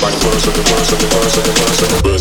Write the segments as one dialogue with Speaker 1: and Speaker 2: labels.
Speaker 1: back, close, and the worst, and the worst, and the worst, and the worst.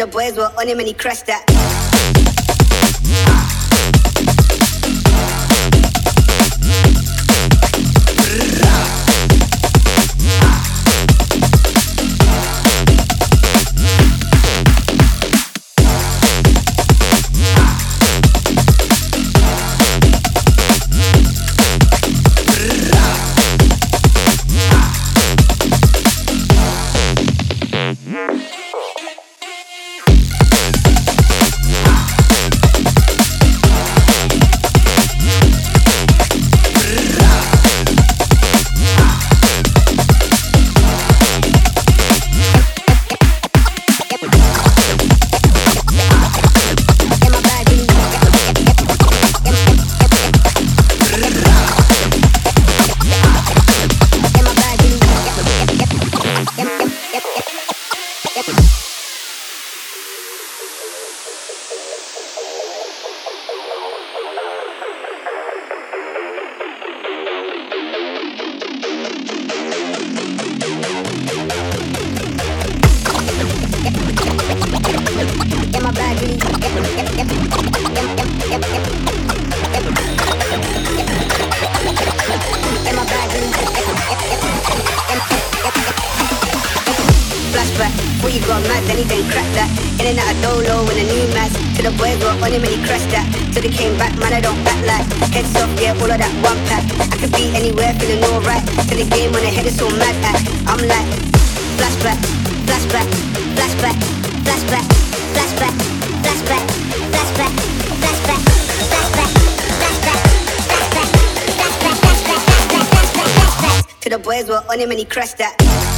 Speaker 1: the boys were on
Speaker 2: him and he crushed that. the boys were on him and he crashed that.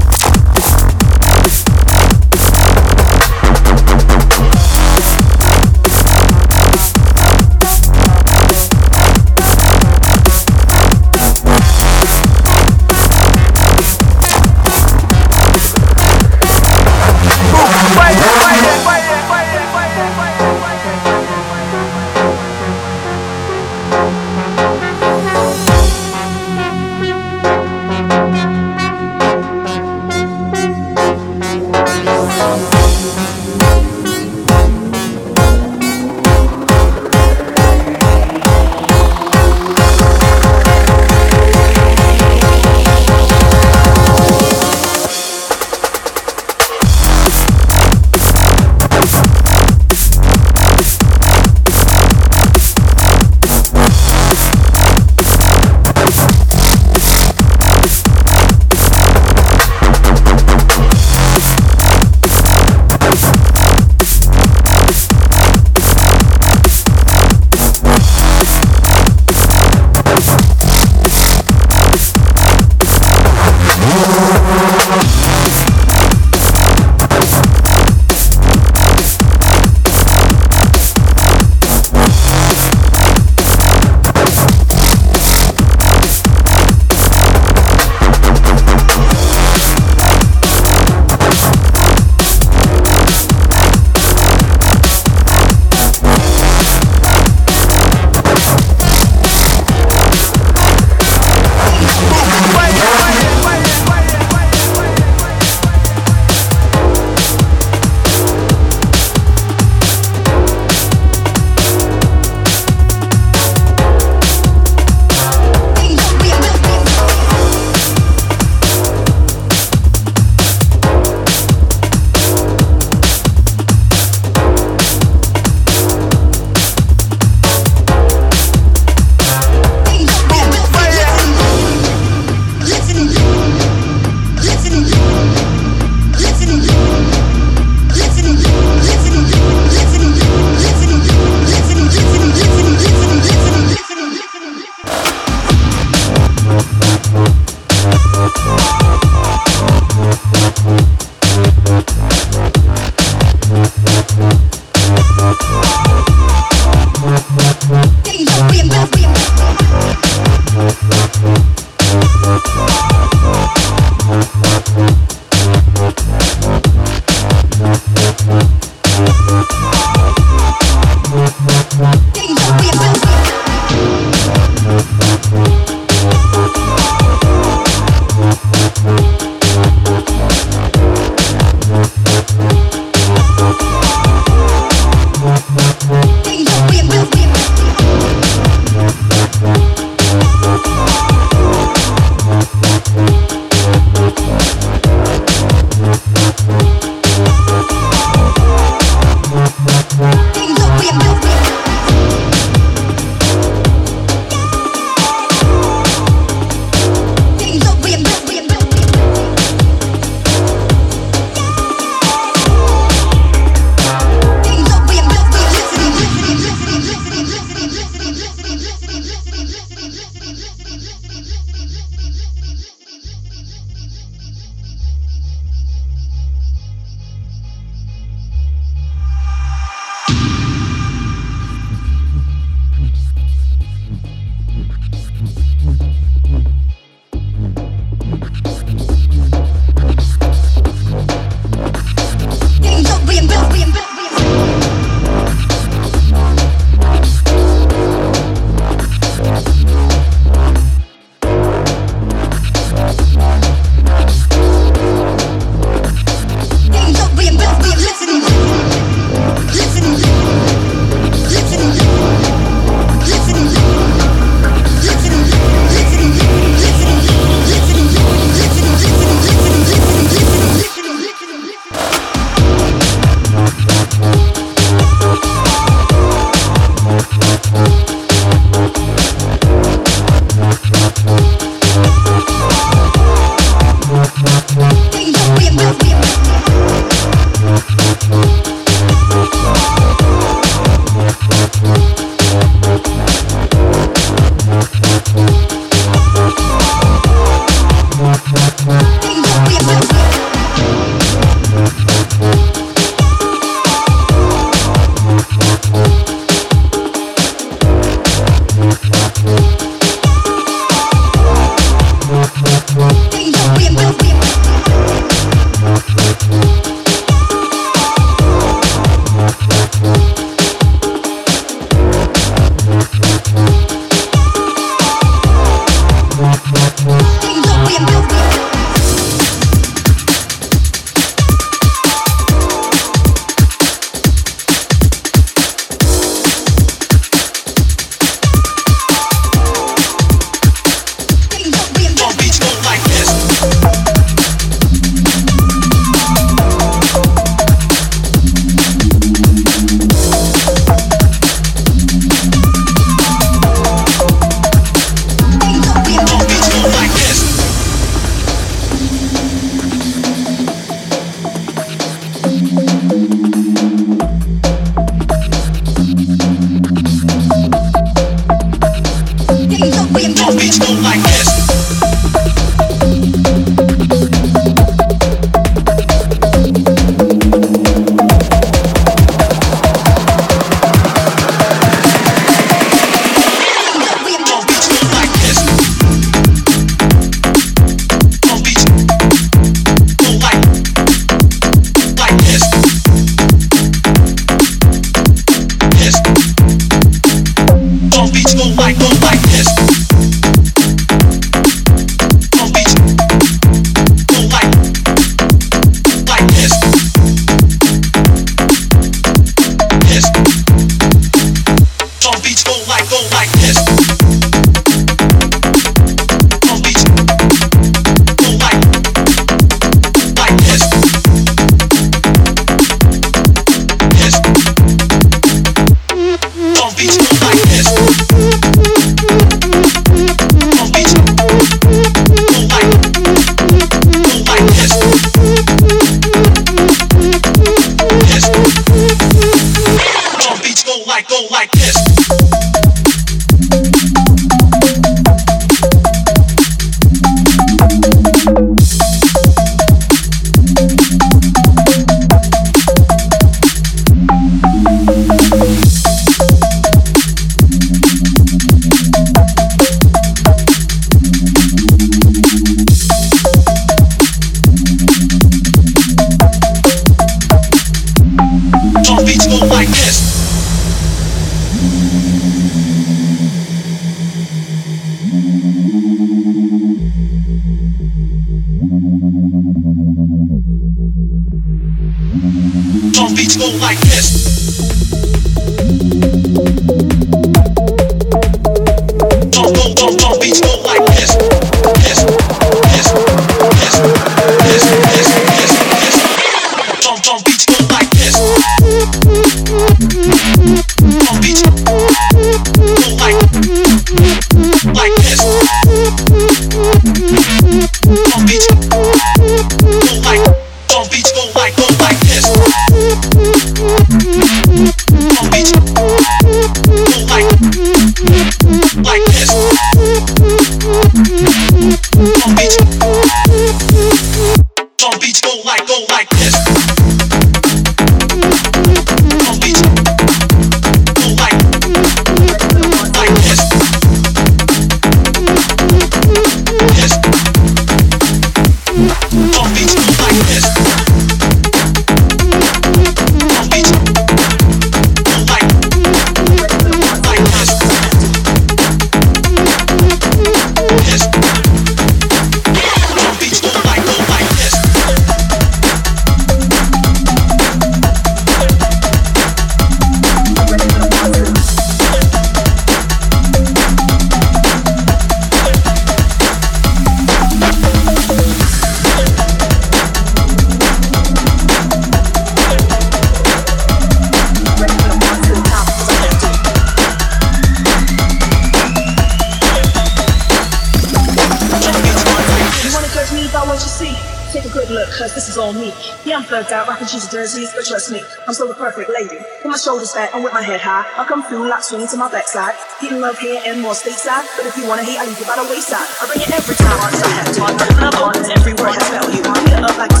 Speaker 3: Swing to my backside. Getting love here and more stateside. But if you wanna hate, I leave you by the wayside. I bring it every time, I have to. And I'm open to every word has value. Beat it up like a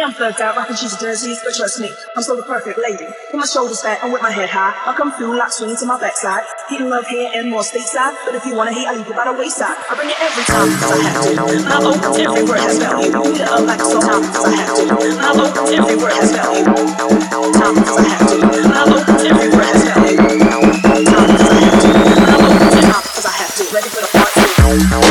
Speaker 3: Yeah, I'm thugged out, rocking cheesy jerseys, but trust me, I'm still the perfect lady. With my shoulders fat and with my head high, I'll come through, lock swing to my backside. Getting love here and more stateside, but if you wanna hate, I leave you by the wayside. I bring it every time, cause I have to. Open to every word has value. Beat it like time, cause I have to. And I'm every word has value. Time, cause I have to. Open to every word has value. Time, I have to. Open to time, cause I have to. Ready for the part two.